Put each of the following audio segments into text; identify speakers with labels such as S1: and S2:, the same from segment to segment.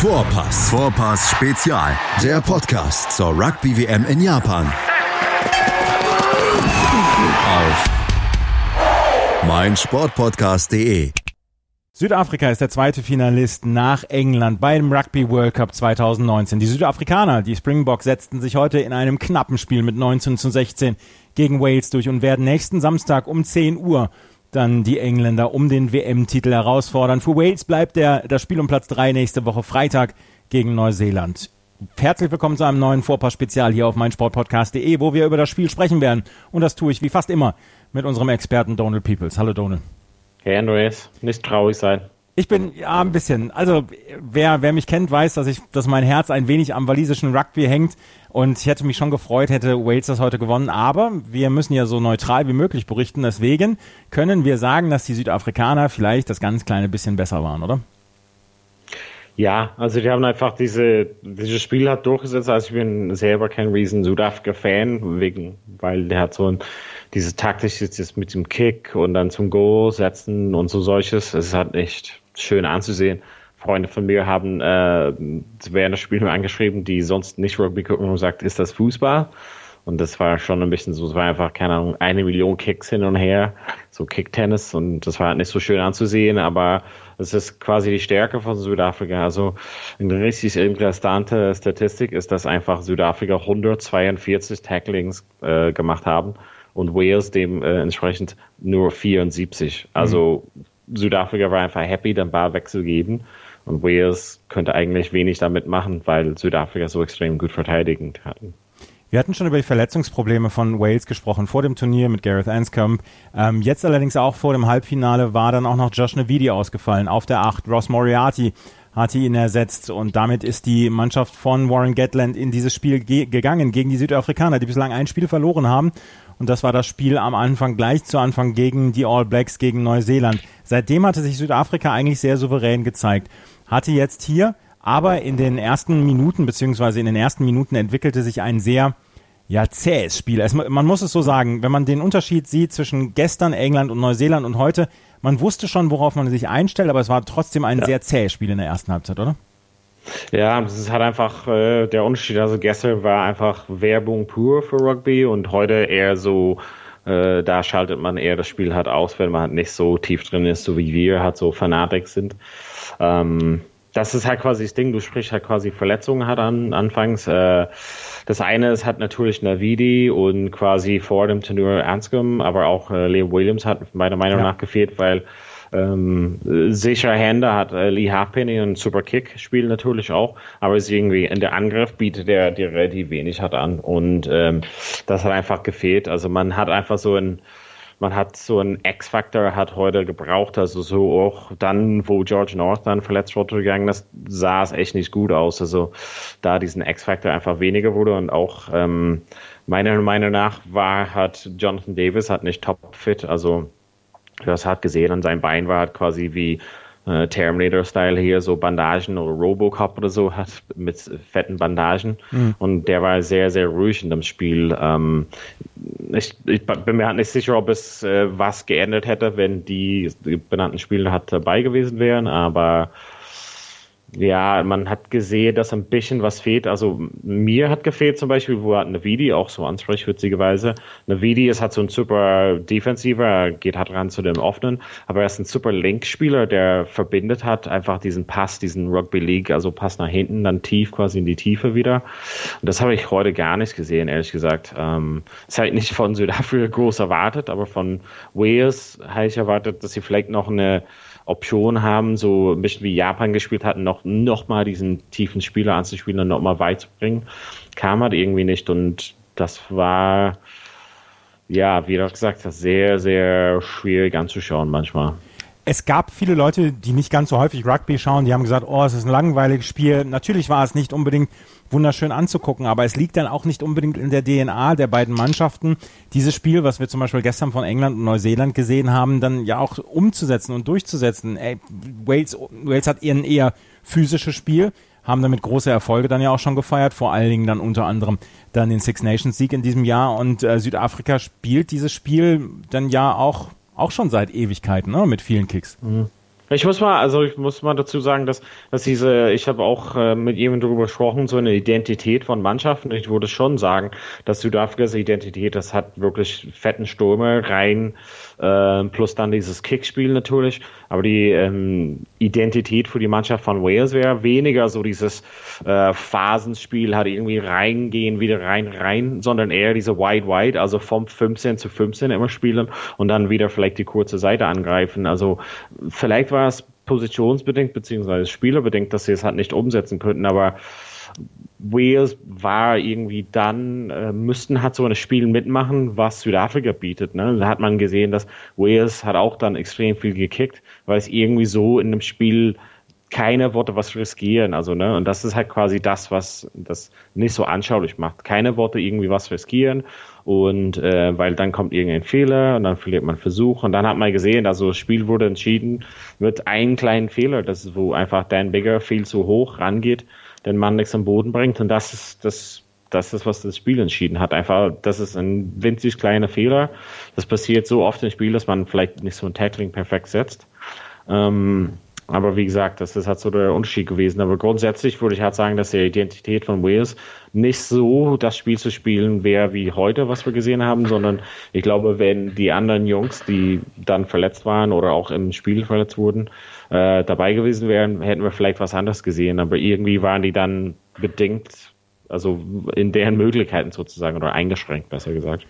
S1: Vorpass. Vorpass Spezial. Der Podcast zur Rugby WM in Japan. Auf meinsportpodcast.de.
S2: Südafrika ist der zweite Finalist nach England beim Rugby World Cup 2019. Die Südafrikaner, die Springboks, setzten sich heute in einem knappen Spiel mit 19 zu 16 gegen Wales durch und werden nächsten Samstag um 10 Uhr dann die Engländer um den WM-Titel herausfordern. Für Wales bleibt der, das Spiel um Platz 3 nächste Woche Freitag gegen Neuseeland. Herzlich willkommen zu einem neuen Vorpass-Spezial hier auf meinsportpodcast.de, wo wir über das Spiel sprechen werden. Und das tue ich wie fast immer mit unserem Experten Donald Peoples. Hallo Donald.
S3: Hey Andreas, nicht traurig sein.
S2: Ich bin ja ein bisschen. Also wer, wer mich kennt, weiß, dass ich, dass mein Herz ein wenig am walisischen Rugby hängt. Und ich hätte mich schon gefreut, hätte Wales das heute gewonnen. Aber wir müssen ja so neutral wie möglich berichten. Deswegen können wir sagen, dass die Südafrikaner vielleicht das ganz kleine bisschen besser waren, oder?
S3: Ja, also die haben einfach diese, dieses Spiel hat durchgesetzt. Also ich bin selber kein riesen Südafrika-Fan, wegen, weil der hat so ein, diese Taktik jetzt mit dem Kick und dann zum Goal setzen und so solches. Es halt echt schön anzusehen. Freunde von mir haben äh, während des Spiels angeschrieben, die sonst nicht Rugby gucken und gesagt, ist das Fußball? Und das war schon ein bisschen so, es war einfach, keine Ahnung, eine Million Kicks hin und her, so Kicktennis und das war halt nicht so schön anzusehen, aber es ist quasi die Stärke von Südafrika. Also eine richtig interessante Statistik ist, dass einfach Südafrika 142 Tacklings äh, gemacht haben und Wales dementsprechend äh, nur 74. Also mhm. Südafrika war einfach happy, den Ball wegzugeben. Und Wales könnte eigentlich wenig damit machen, weil Südafrika so extrem gut verteidigend hatten.
S2: Wir hatten schon über die Verletzungsprobleme von Wales gesprochen vor dem Turnier mit Gareth Anscombe. Ähm, jetzt allerdings auch vor dem Halbfinale war dann auch noch Josh Navidi ausgefallen auf der 8. Ross Moriarty hatte ihn ersetzt und damit ist die Mannschaft von Warren Gatland in dieses Spiel ge gegangen gegen die Südafrikaner, die bislang ein Spiel verloren haben. Und das war das Spiel am Anfang, gleich zu Anfang gegen die All Blacks, gegen Neuseeland. Seitdem hatte sich Südafrika eigentlich sehr souverän gezeigt. Hatte jetzt hier aber in den ersten Minuten, beziehungsweise in den ersten Minuten entwickelte sich ein sehr ja, zähes Spiel. Es, man muss es so sagen, wenn man den Unterschied sieht zwischen gestern England und Neuseeland und heute, man wusste schon, worauf man sich einstellt, aber es war trotzdem ein ja. sehr zähes Spiel in der ersten Halbzeit, oder?
S3: Ja, das ist halt einfach äh, der Unterschied. Also gestern war einfach Werbung pur für Rugby und heute eher so, äh, da schaltet man eher das Spiel halt aus, wenn man halt nicht so tief drin ist, so wie wir halt so Fanatik sind. Ähm, das ist halt quasi das Ding, du sprichst halt quasi Verletzungen hat an, anfangs. Äh, das eine ist halt natürlich Navidi und quasi vor dem Turnier Anscombe, aber auch äh, Leo Williams hat meiner Meinung ja. nach gefehlt, weil ähm, sicher Hände hat äh, Lee Halfpenny und Super Kick spielen natürlich auch, aber es ist irgendwie in der Angriff bietet er dir relativ wenig hat an und ähm, das hat einfach gefehlt. Also man hat einfach so ein man hat so einen X-Factor hat heute gebraucht, also so auch dann, wo George North dann verletzt wurde gegangen ist, sah es echt nicht gut aus. Also da diesen X-Factor einfach weniger wurde und auch ähm, meiner Meinung nach war hat Jonathan Davis hat nicht top fit, also du hast halt gesehen, an seinem Bein war halt quasi wie äh, Terminator-Style hier, so Bandagen oder Robocop oder so hat mit fetten Bandagen. Mhm. Und der war sehr, sehr ruhig in dem Spiel. Ähm, ich, ich, bin mir halt nicht sicher, ob es äh, was geändert hätte, wenn die, die benannten Spieler halt dabei gewesen wären, aber ja, man hat gesehen, dass ein bisschen was fehlt. Also mir hat gefehlt zum Beispiel, wo hat Navidi auch so anspricht, witzigerweise. Navidi ist halt so ein super Defensiver, geht halt ran zu dem Offenen, aber er ist ein super Linkspieler, der verbindet hat einfach diesen Pass, diesen Rugby League, also Pass nach hinten, dann tief quasi in die Tiefe wieder. Und das habe ich heute gar nicht gesehen, ehrlich gesagt. Ähm, habe ich nicht von Südafrika groß erwartet, aber von Wales habe ich erwartet, dass sie vielleicht noch eine Option haben, so ein bisschen wie Japan gespielt hatten, noch, noch mal diesen tiefen Spieler anzuspielen und noch mal weit zu bringen. Kam halt irgendwie nicht und das war, ja, wie du gesagt hast, sehr, sehr schwierig anzuschauen manchmal
S2: es gab viele Leute, die nicht ganz so häufig Rugby schauen, die haben gesagt, oh, es ist ein langweiliges Spiel. Natürlich war es nicht unbedingt wunderschön anzugucken, aber es liegt dann auch nicht unbedingt in der DNA der beiden Mannschaften, dieses Spiel, was wir zum Beispiel gestern von England und Neuseeland gesehen haben, dann ja auch umzusetzen und durchzusetzen. Ey, Wales, Wales hat eher ein eher physisches Spiel, haben damit große Erfolge dann ja auch schon gefeiert, vor allen Dingen dann unter anderem dann den Six Nations Sieg in diesem Jahr und äh, Südafrika spielt dieses Spiel dann ja auch auch schon seit Ewigkeiten, ne? mit vielen Kicks. Mhm.
S3: Ich muss mal, also ich muss mal dazu sagen, dass, dass diese, ich habe auch äh, mit jemandem darüber gesprochen, so eine Identität von Mannschaften. Ich würde schon sagen, dass Südafrikas Identität, das hat wirklich fetten Stürme rein, äh, plus dann dieses Kickspiel natürlich. Aber die ähm, Identität für die Mannschaft von Wales wäre weniger so dieses äh, Phasenspiel, hat irgendwie reingehen, wieder rein, rein, sondern eher diese Wide Wide, also vom 15 zu 15 immer spielen und dann wieder vielleicht die kurze Seite angreifen. Also vielleicht war es positionsbedingt beziehungsweise spielerbedingt, dass sie es halt nicht umsetzen könnten, aber Wales war irgendwie dann, äh, müssten halt so ein Spiel mitmachen, was Südafrika bietet. Ne? Da hat man gesehen, dass Wales hat auch dann extrem viel gekickt, weil es irgendwie so in einem Spiel keine Worte was riskieren. Also, ne, und das ist halt quasi das, was das nicht so anschaulich macht. Keine Worte irgendwie was riskieren. Und äh, weil dann kommt irgendein Fehler und dann verliert man Versuch. Und dann hat man gesehen, also das Spiel wurde entschieden mit einem kleinen Fehler, das ist, wo einfach Dan Bigger viel zu hoch rangeht, den Mann nichts am Boden bringt. Und das ist das das ist, was das Spiel entschieden hat. Einfach, das ist ein winzig kleiner Fehler. Das passiert so oft im Spiel, dass man vielleicht nicht so ein Tackling perfekt setzt. Ähm, aber wie gesagt, das ist halt so der Unterschied gewesen. Aber grundsätzlich würde ich halt sagen, dass die Identität von Wales nicht so das Spiel zu spielen wäre wie heute, was wir gesehen haben, sondern ich glaube, wenn die anderen Jungs, die dann verletzt waren oder auch im Spiel verletzt wurden, äh, dabei gewesen wären, hätten wir vielleicht was anderes gesehen. Aber irgendwie waren die dann bedingt, also in deren Möglichkeiten sozusagen oder eingeschränkt, besser gesagt.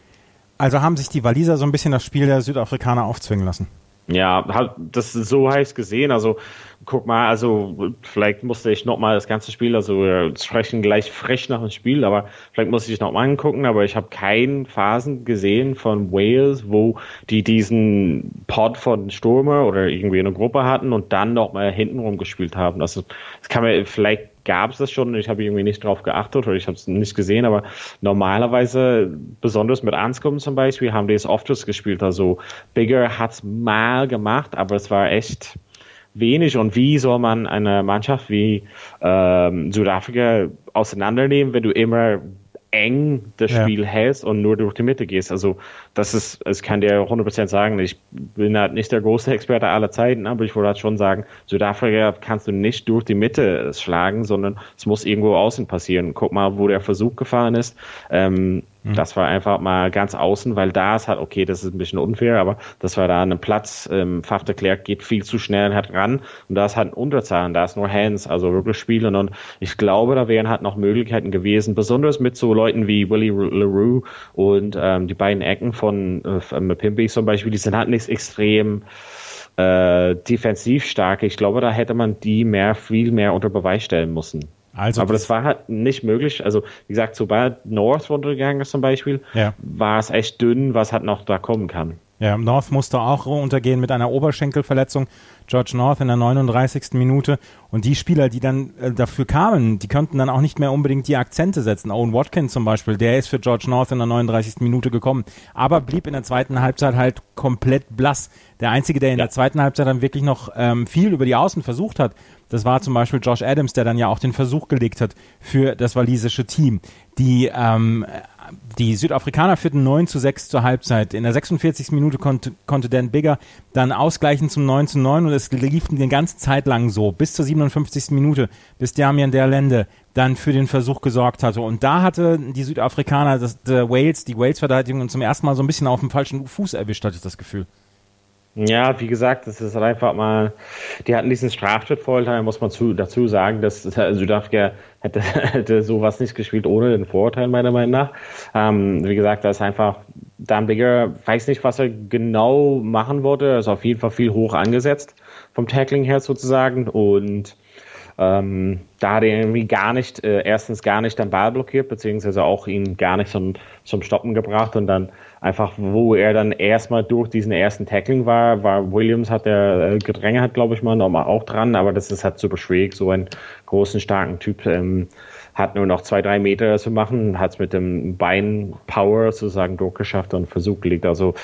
S2: Also haben sich die Waliser so ein bisschen das Spiel der Südafrikaner aufzwingen lassen?
S3: Ja, halt, das so heiß gesehen. Also guck mal, also vielleicht musste ich nochmal das ganze Spiel, also wir sprechen gleich frech nach dem Spiel, aber vielleicht muss ich nochmal angucken, aber ich habe keinen Phasen gesehen von Wales, wo die diesen Pod von Stürmer oder irgendwie eine Gruppe hatten und dann nochmal hintenrum gespielt haben. Also das kann man vielleicht gab es das schon. Ich habe irgendwie nicht drauf geachtet oder ich habe es nicht gesehen, aber normalerweise, besonders mit Anscombe zum Beispiel, haben die es oft gespielt. Also Bigger hat es mal gemacht, aber es war echt wenig. Und wie soll man eine Mannschaft wie ähm, Südafrika auseinandernehmen, wenn du immer eng das Spiel ja. hältst und nur durch die Mitte gehst. Also das ist, ich kann dir 100% sagen, ich bin halt nicht der große Experte aller Zeiten, aber ich würde halt schon sagen, Südafrika kannst du nicht durch die Mitte schlagen, sondern es muss irgendwo außen passieren. Guck mal, wo der Versuch gefahren ist. Ähm, Mhm. Das war einfach mal ganz außen, weil da ist halt, okay, das ist ein bisschen unfair, aber das war da ein Platz, ähm, Fach Klerk geht viel zu schnell halt ran und da ist halt ein Unterzahlen, da ist nur Hands, also wirklich spielen und ich glaube, da wären halt noch Möglichkeiten gewesen, besonders mit so Leuten wie Willie LaRue und ähm, die beiden Ecken von äh, Mapimpi zum Beispiel, die sind halt nicht extrem äh, defensiv stark. Ich glaube, da hätte man die mehr, viel mehr unter Beweis stellen müssen. Also aber das, war halt nicht möglich. Also, wie gesagt, sobald North runtergegangen ist zum Beispiel, ja. war es echt dünn, was halt noch da kommen kann.
S2: Ja, North musste auch untergehen mit einer Oberschenkelverletzung. George North in der 39. Minute. Und die Spieler, die dann äh, dafür kamen, die könnten dann auch nicht mehr unbedingt die Akzente setzen. Owen Watkins zum Beispiel, der ist für George North in der 39. Minute gekommen, aber blieb in der zweiten Halbzeit halt komplett blass. Der Einzige, der in ja. der zweiten Halbzeit dann wirklich noch ähm, viel über die Außen versucht hat, das war zum Beispiel Josh Adams, der dann ja auch den Versuch gelegt hat für das walisische Team. Die ähm, die Südafrikaner führten 9 zu 6 zur Halbzeit. In der 46. Minute konnte, konnte Dan Bigger dann ausgleichen zum 9 zu 9 und es lief eine ganze Zeit lang so, bis zur 57. Minute, bis Damian Derlende dann für den Versuch gesorgt hatte. Und da hatte die Südafrikaner, das, der Wales, die Wales-Verteidigung zum ersten Mal so ein bisschen auf dem falschen Fuß erwischt, hatte ich das Gefühl.
S3: Ja, wie gesagt, das ist einfach mal, die hatten diesen Straftrittvorteil, muss man zu, dazu sagen, dass Südafrika hätte, hätte sowas nicht gespielt ohne den Vorurteil, meiner Meinung nach. Ähm, wie gesagt, da ist einfach, Dan Bigger weiß nicht, was er genau machen wollte, er ist auf jeden Fall viel hoch angesetzt, vom Tackling her sozusagen, und ähm, da hat er irgendwie gar nicht, äh, erstens gar nicht den Ball blockiert, beziehungsweise auch ihn gar nicht zum, zum Stoppen gebracht und dann einfach, wo er dann erstmal durch diesen ersten Tackling war, war Williams hat der äh, Gedränge hat, glaube ich mal, nochmal auch dran, aber das ist halt super schwierig, so einen großen, starken Typ ähm, hat nur noch zwei, drei Meter zu machen, hat es mit dem Bein Power sozusagen durchgeschafft und Versuch gelegt. Also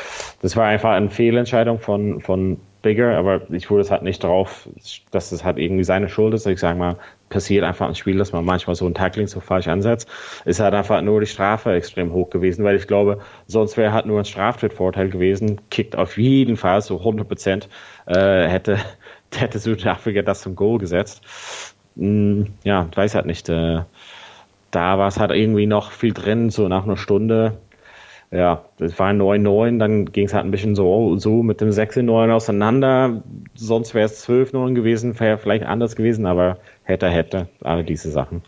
S3: das war einfach eine Fehlentscheidung von, von Bigger, aber ich wurde es halt nicht drauf, dass es halt irgendwie seine Schuld ist. Ich sage mal, passiert einfach im Spiel, dass man manchmal so ein Tackling so falsch ansetzt. Ist halt einfach nur die Strafe extrem hoch gewesen, weil ich glaube, sonst wäre halt nur ein Straftrittvorteil gewesen. Kickt auf jeden Fall so 100 Prozent. Äh, hätte, hätte Südafrika das zum Goal gesetzt. Hm, ja, weiß halt nicht. Äh, da war es halt irgendwie noch viel drin, so nach einer Stunde. Ja, es war 9-9, dann ging es halt ein bisschen so, so mit dem 6-9 auseinander. Sonst wäre es 12-9 gewesen, wäre vielleicht anders gewesen, aber hätte, hätte, alle diese Sachen.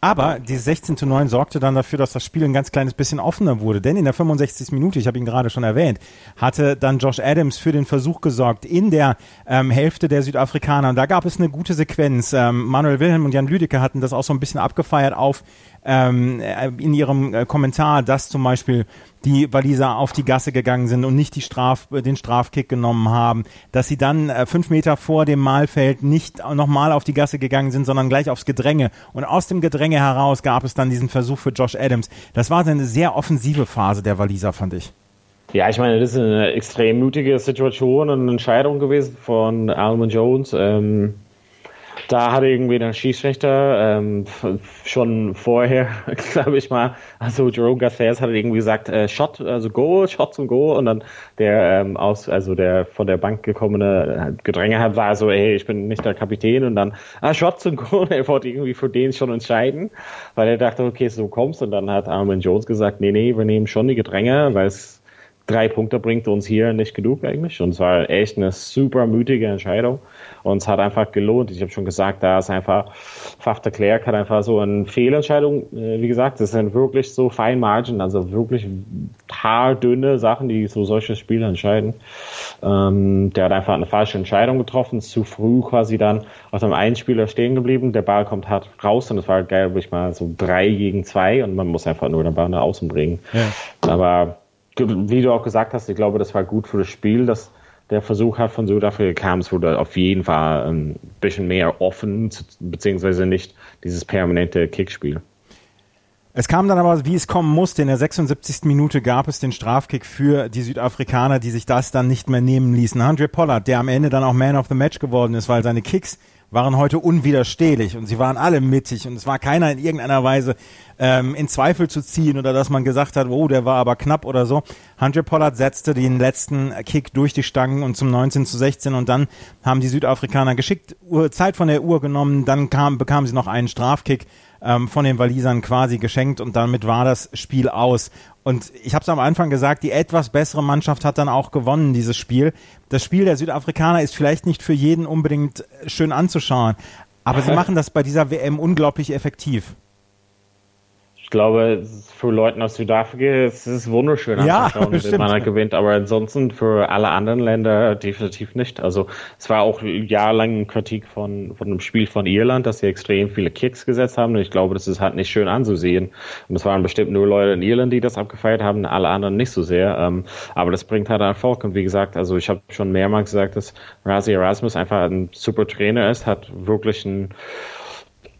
S2: Aber die 16 zu 9 sorgte dann dafür, dass das Spiel ein ganz kleines bisschen offener wurde. Denn in der 65. Minute, ich habe ihn gerade schon erwähnt, hatte dann Josh Adams für den Versuch gesorgt in der ähm, Hälfte der Südafrikaner. Und da gab es eine gute Sequenz. Ähm, Manuel Wilhelm und Jan Lüdecke hatten das auch so ein bisschen abgefeiert auf ähm, äh, in ihrem äh, Kommentar, dass zum Beispiel die Waliser auf die Gasse gegangen sind und nicht die Straf, den Strafkick genommen haben, dass sie dann äh, fünf Meter vor dem Mahlfeld nicht nochmal auf die Gasse gegangen sind, sondern gleich aufs Gedränge. Und aus dem Gedränge heraus gab es dann diesen Versuch für Josh Adams. Das war eine sehr offensive Phase der Waliser, fand ich.
S3: Ja, ich meine, das ist eine extrem mutige Situation und eine Entscheidung gewesen von Almond Jones. Ähm da hatte irgendwie der Schiedsrichter ähm, schon vorher, glaube ich mal, also Jerome Garces hat irgendwie gesagt, äh, Shot, also Go, Shot zum Go. Und dann der ähm, aus, also der von der Bank gekommene Gedränge hat, war so, ey, ich bin nicht der Kapitän. Und dann, ah, Shot zum Go. Und er wollte irgendwie für den schon entscheiden, weil er dachte, okay, so kommst und dann hat Armin Jones gesagt, nee, nee, wir nehmen schon die Gedränge, weil es drei Punkte bringt uns hier nicht genug eigentlich. Und es war echt eine super mutige Entscheidung. Und es hat einfach gelohnt. Ich habe schon gesagt, da ist einfach, Faf de Klerk hat einfach so eine Fehlentscheidung, äh, wie gesagt, das sind wirklich so fein Margin, also wirklich haardünne Sachen, die so solche Spiele entscheiden. Ähm, der hat einfach eine falsche Entscheidung getroffen, zu früh quasi dann auf einem einen Spieler stehen geblieben. Der Ball kommt hart raus und es war geil, ich mal so drei gegen zwei und man muss einfach nur den Ball nach außen bringen. Ja. Aber wie du auch gesagt hast, ich glaube, das war gut für das Spiel, dass der Versuch hat von Südafrika kam. Es wurde auf jeden Fall ein bisschen mehr offen, beziehungsweise nicht dieses permanente Kickspiel.
S2: Es kam dann aber, wie es kommen musste. In der 76. Minute gab es den Strafkick für die Südafrikaner, die sich das dann nicht mehr nehmen ließen. Andre Pollard, der am Ende dann auch Man of the Match geworden ist, weil seine Kicks waren heute unwiderstehlich und sie waren alle mittig und es war keiner in irgendeiner Weise ähm, in Zweifel zu ziehen oder dass man gesagt hat, oh, der war aber knapp oder so. Hunter Pollard setzte den letzten Kick durch die Stangen und zum 19 zu 16 und dann haben die Südafrikaner geschickt Zeit von der Uhr genommen, dann kam, bekamen sie noch einen Strafkick ähm, von den Walisern quasi geschenkt und damit war das Spiel aus. Und ich habe es am Anfang gesagt, die etwas bessere Mannschaft hat dann auch gewonnen, dieses Spiel. Das Spiel der Südafrikaner ist vielleicht nicht für jeden unbedingt schön anzuschauen, aber sie machen das bei dieser WM unglaublich effektiv
S3: ich glaube, für Leute aus Südafrika ist es wunderschön
S2: ja, anzuschauen,
S3: wenn man gewinnt, aber ansonsten für alle anderen Länder definitiv nicht. Also es war auch jahrelang Kritik von, von dem Spiel von Irland, dass sie extrem viele Kicks gesetzt haben und ich glaube, das ist halt nicht schön anzusehen. Und es waren bestimmt nur Leute in Irland, die das abgefeiert haben, alle anderen nicht so sehr. Ähm, aber das bringt halt Erfolg und wie gesagt, also ich habe schon mehrmals gesagt, dass Razi Erasmus einfach ein super Trainer ist, hat wirklich ein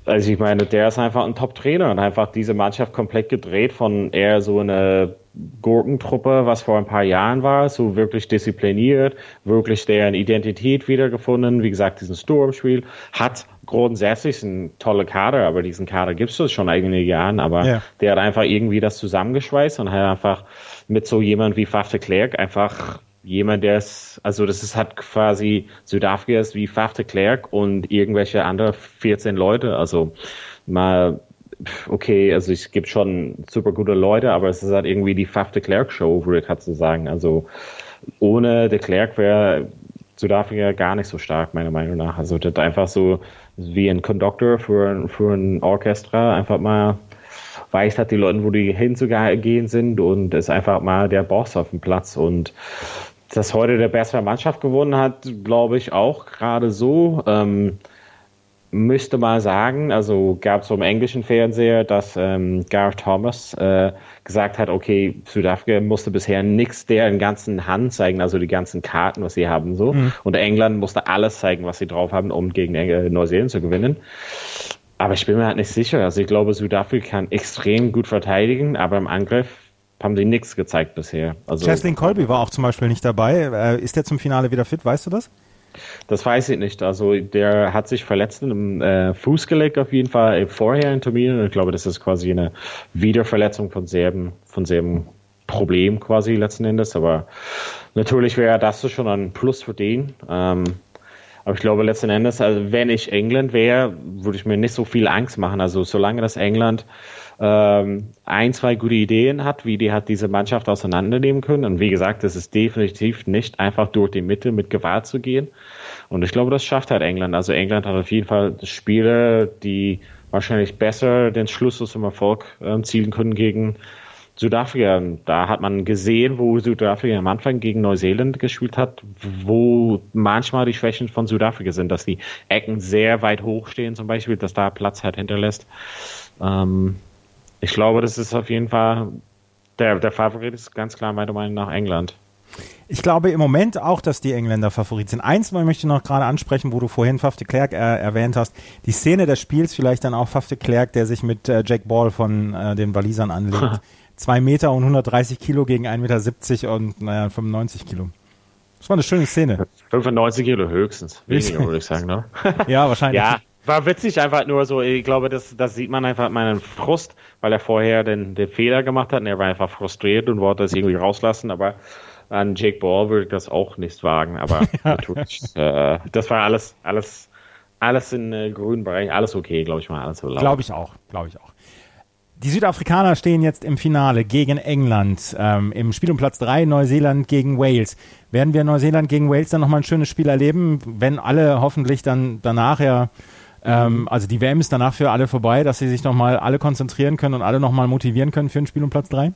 S3: also ich meine, der ist einfach ein Top-Trainer und einfach diese Mannschaft komplett gedreht von eher so eine Gurkentruppe, was vor ein paar Jahren war, so wirklich diszipliniert, wirklich deren Identität wiedergefunden. Wie gesagt, diesen Sturmspiel hat grundsätzlich ein toller Kader, aber diesen Kader gibt es schon einige Jahren, aber ja. der hat einfach irgendwie das zusammengeschweißt und hat einfach mit so jemand wie Faf de Klerk einfach jemand, der ist, also das ist halt quasi Südafrika ist wie Faf de Klerk und irgendwelche andere 14 Leute. Also mal, okay, also es gibt schon super gute Leute, aber es ist halt irgendwie die Faf de Klerk Show, würde ich halt so sagen. Also ohne de Klerk wäre Südafrika gar nicht so stark, meiner Meinung nach. Also das ist einfach so wie ein Conductor für, für ein Orchester, einfach mal weiß hat die Leute, wo die hinzugehen sind und ist einfach mal der Boss auf dem Platz und dass heute der bessere Mannschaft gewonnen hat, glaube ich auch gerade so. Ähm, müsste mal sagen, also gab es so im englischen Fernseher, dass ähm, Gareth Thomas äh, gesagt hat, okay, Südafrika musste bisher nichts der ganzen Hand zeigen, also die ganzen Karten, was sie haben so. Mhm. Und England musste alles zeigen, was sie drauf haben, um gegen äh, Neuseeland zu gewinnen. Aber ich bin mir halt nicht sicher. Also ich glaube, Südafrika kann extrem gut verteidigen, aber im Angriff haben sie nichts gezeigt bisher.
S2: Also, Cheslin Colby war auch zum Beispiel nicht dabei. Äh, ist der zum Finale wieder fit? Weißt du das?
S3: Das weiß ich nicht. Also der hat sich verletzt im äh, Fußgelenk auf jeden Fall vorher in Terminen. Ich glaube, das ist quasi eine Wiederverletzung von selben, von selben Problem quasi letzten Endes. Aber natürlich wäre das schon ein Plus für den. Ähm, Aber ich glaube letzten Endes, also wenn ich England wäre, würde ich mir nicht so viel Angst machen. Also solange das England ähm, ein, zwei gute Ideen hat, wie die hat diese Mannschaft auseinandernehmen können. Und wie gesagt, es ist definitiv nicht einfach durch die Mitte mit Gewalt zu gehen. Und ich glaube, das schafft halt England. Also England hat auf jeden Fall Spiele, die wahrscheinlich besser den Schluss zum Erfolg äh, zielen können gegen Südafrika. Da hat man gesehen, wo Südafrika am Anfang gegen Neuseeland gespielt hat, wo manchmal die Schwächen von Südafrika sind, dass die Ecken sehr weit hoch stehen, zum Beispiel, dass da Platz halt hinterlässt. Ähm, ich glaube, das ist auf jeden Fall der, der Favorit ist ganz klar meiner Meinung nach England.
S2: Ich glaube im Moment auch, dass die Engländer Favorit sind. Eins möchte ich noch gerade ansprechen, wo du vorhin Faf de Klerk äh, erwähnt hast. Die Szene des Spiels, vielleicht dann auch Faf de Klerk, der sich mit äh, Jack Ball von äh, den Walisern anlegt. Zwei Meter und 130 Kilo gegen 1,70 Meter und naja, 95 Kilo. Das war eine schöne Szene.
S3: 95 Kilo höchstens. Weniger, würde ich sagen, ne?
S2: ja, wahrscheinlich.
S3: Ja, war witzig einfach nur so. Ich glaube, das, das sieht man einfach meinen Frust, weil er vorher den, den Fehler gemacht hat und er war einfach frustriert und wollte es irgendwie rauslassen, aber an Jake Ball würde ich das auch nicht wagen, aber natürlich, äh, das war alles, alles, alles in äh, grünen Bereich, alles okay, glaube ich mal, alles so
S2: Glaube ich auch, glaube ich auch. Die Südafrikaner stehen jetzt im Finale gegen England. Ähm, Im Spiel um Platz 3 Neuseeland gegen Wales. Werden wir Neuseeland gegen Wales dann nochmal ein schönes Spiel erleben, wenn alle hoffentlich dann danach ja, ähm, also die WM ist danach für alle vorbei, dass sie sich nochmal alle konzentrieren können und alle nochmal motivieren können für ein Spiel um Platz 3?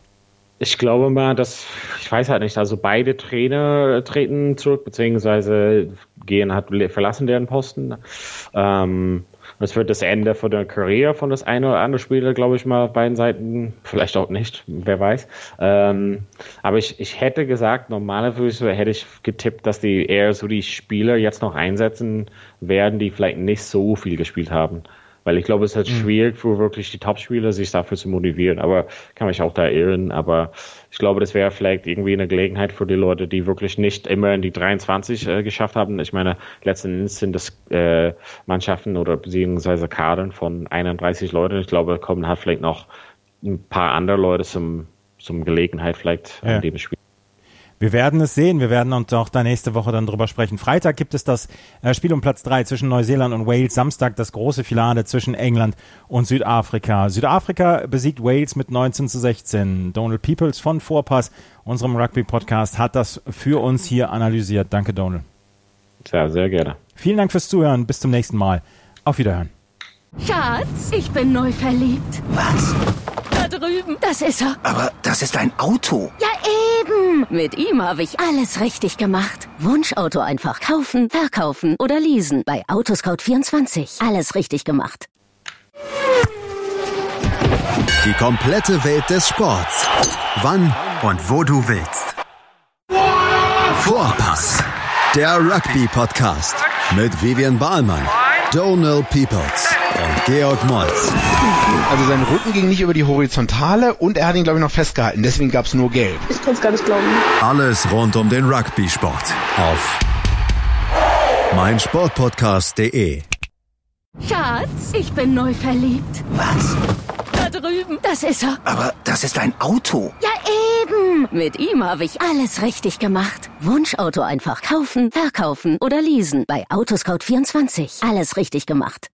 S3: Ich glaube mal, dass, ich weiß halt nicht, also beide Trainer treten zurück, beziehungsweise gehen, hat, verlassen deren Posten. Ähm, das wird das Ende von der Karriere von das eine oder andere Spieler, glaube ich mal, auf beiden Seiten. Vielleicht auch nicht, wer weiß. Ähm, aber ich, ich hätte gesagt, normalerweise hätte ich getippt, dass die eher so die Spieler jetzt noch einsetzen werden, die vielleicht nicht so viel gespielt haben. Weil ich glaube, es ist halt mhm. schwierig für wirklich die Top-Spieler, sich dafür zu motivieren. Aber kann mich auch da irren. Aber ich glaube, das wäre vielleicht irgendwie eine Gelegenheit für die Leute, die wirklich nicht immer in die 23 äh, geschafft haben. Ich meine, letzten Endes sind das äh, Mannschaften oder beziehungsweise Kadern von 31 Leuten. Ich glaube, kommen halt vielleicht noch ein paar andere Leute zum, zum Gelegenheit vielleicht ja. an dem Spiel.
S2: Wir werden es sehen. Wir werden uns auch da nächste Woche dann drüber sprechen. Freitag gibt es das äh, Spiel um Platz drei zwischen Neuseeland und Wales. Samstag das große Finale zwischen England und Südafrika. Südafrika besiegt Wales mit 19 zu 16. Donald Peoples von Vorpass, unserem Rugby-Podcast, hat das für uns hier analysiert. Danke, Donald.
S3: Sehr, sehr gerne.
S2: Vielen Dank fürs Zuhören. Bis zum nächsten Mal. Auf Wiederhören.
S4: Schatz, ich bin neu verliebt.
S5: Was?
S4: Drüben. Das ist er.
S5: Aber das ist ein Auto.
S4: Ja, eben. Mit ihm habe ich alles richtig gemacht. Wunschauto einfach kaufen, verkaufen oder leasen. Bei Autoscout24. Alles richtig gemacht.
S1: Die komplette Welt des Sports. Wann und wo du willst. Vorpass. Der Rugby-Podcast. Mit Vivian Bahlmann, Donal Peoples und Georg Moltz.
S6: Also sein Rücken ging nicht über die Horizontale und er hat ihn, glaube ich, noch festgehalten. Deswegen gab es nur Gelb.
S7: Ich kann es gar nicht glauben.
S1: Alles rund um den Rugby-Sport auf meinsportpodcast.de.
S4: Schatz, ich bin neu verliebt.
S5: Was?
S4: Da drüben. Das ist er.
S5: Aber das ist ein Auto.
S4: Ja, eben. Mit ihm habe ich alles richtig gemacht. Wunschauto einfach kaufen, verkaufen oder leasen. Bei Autoscout24. Alles richtig gemacht.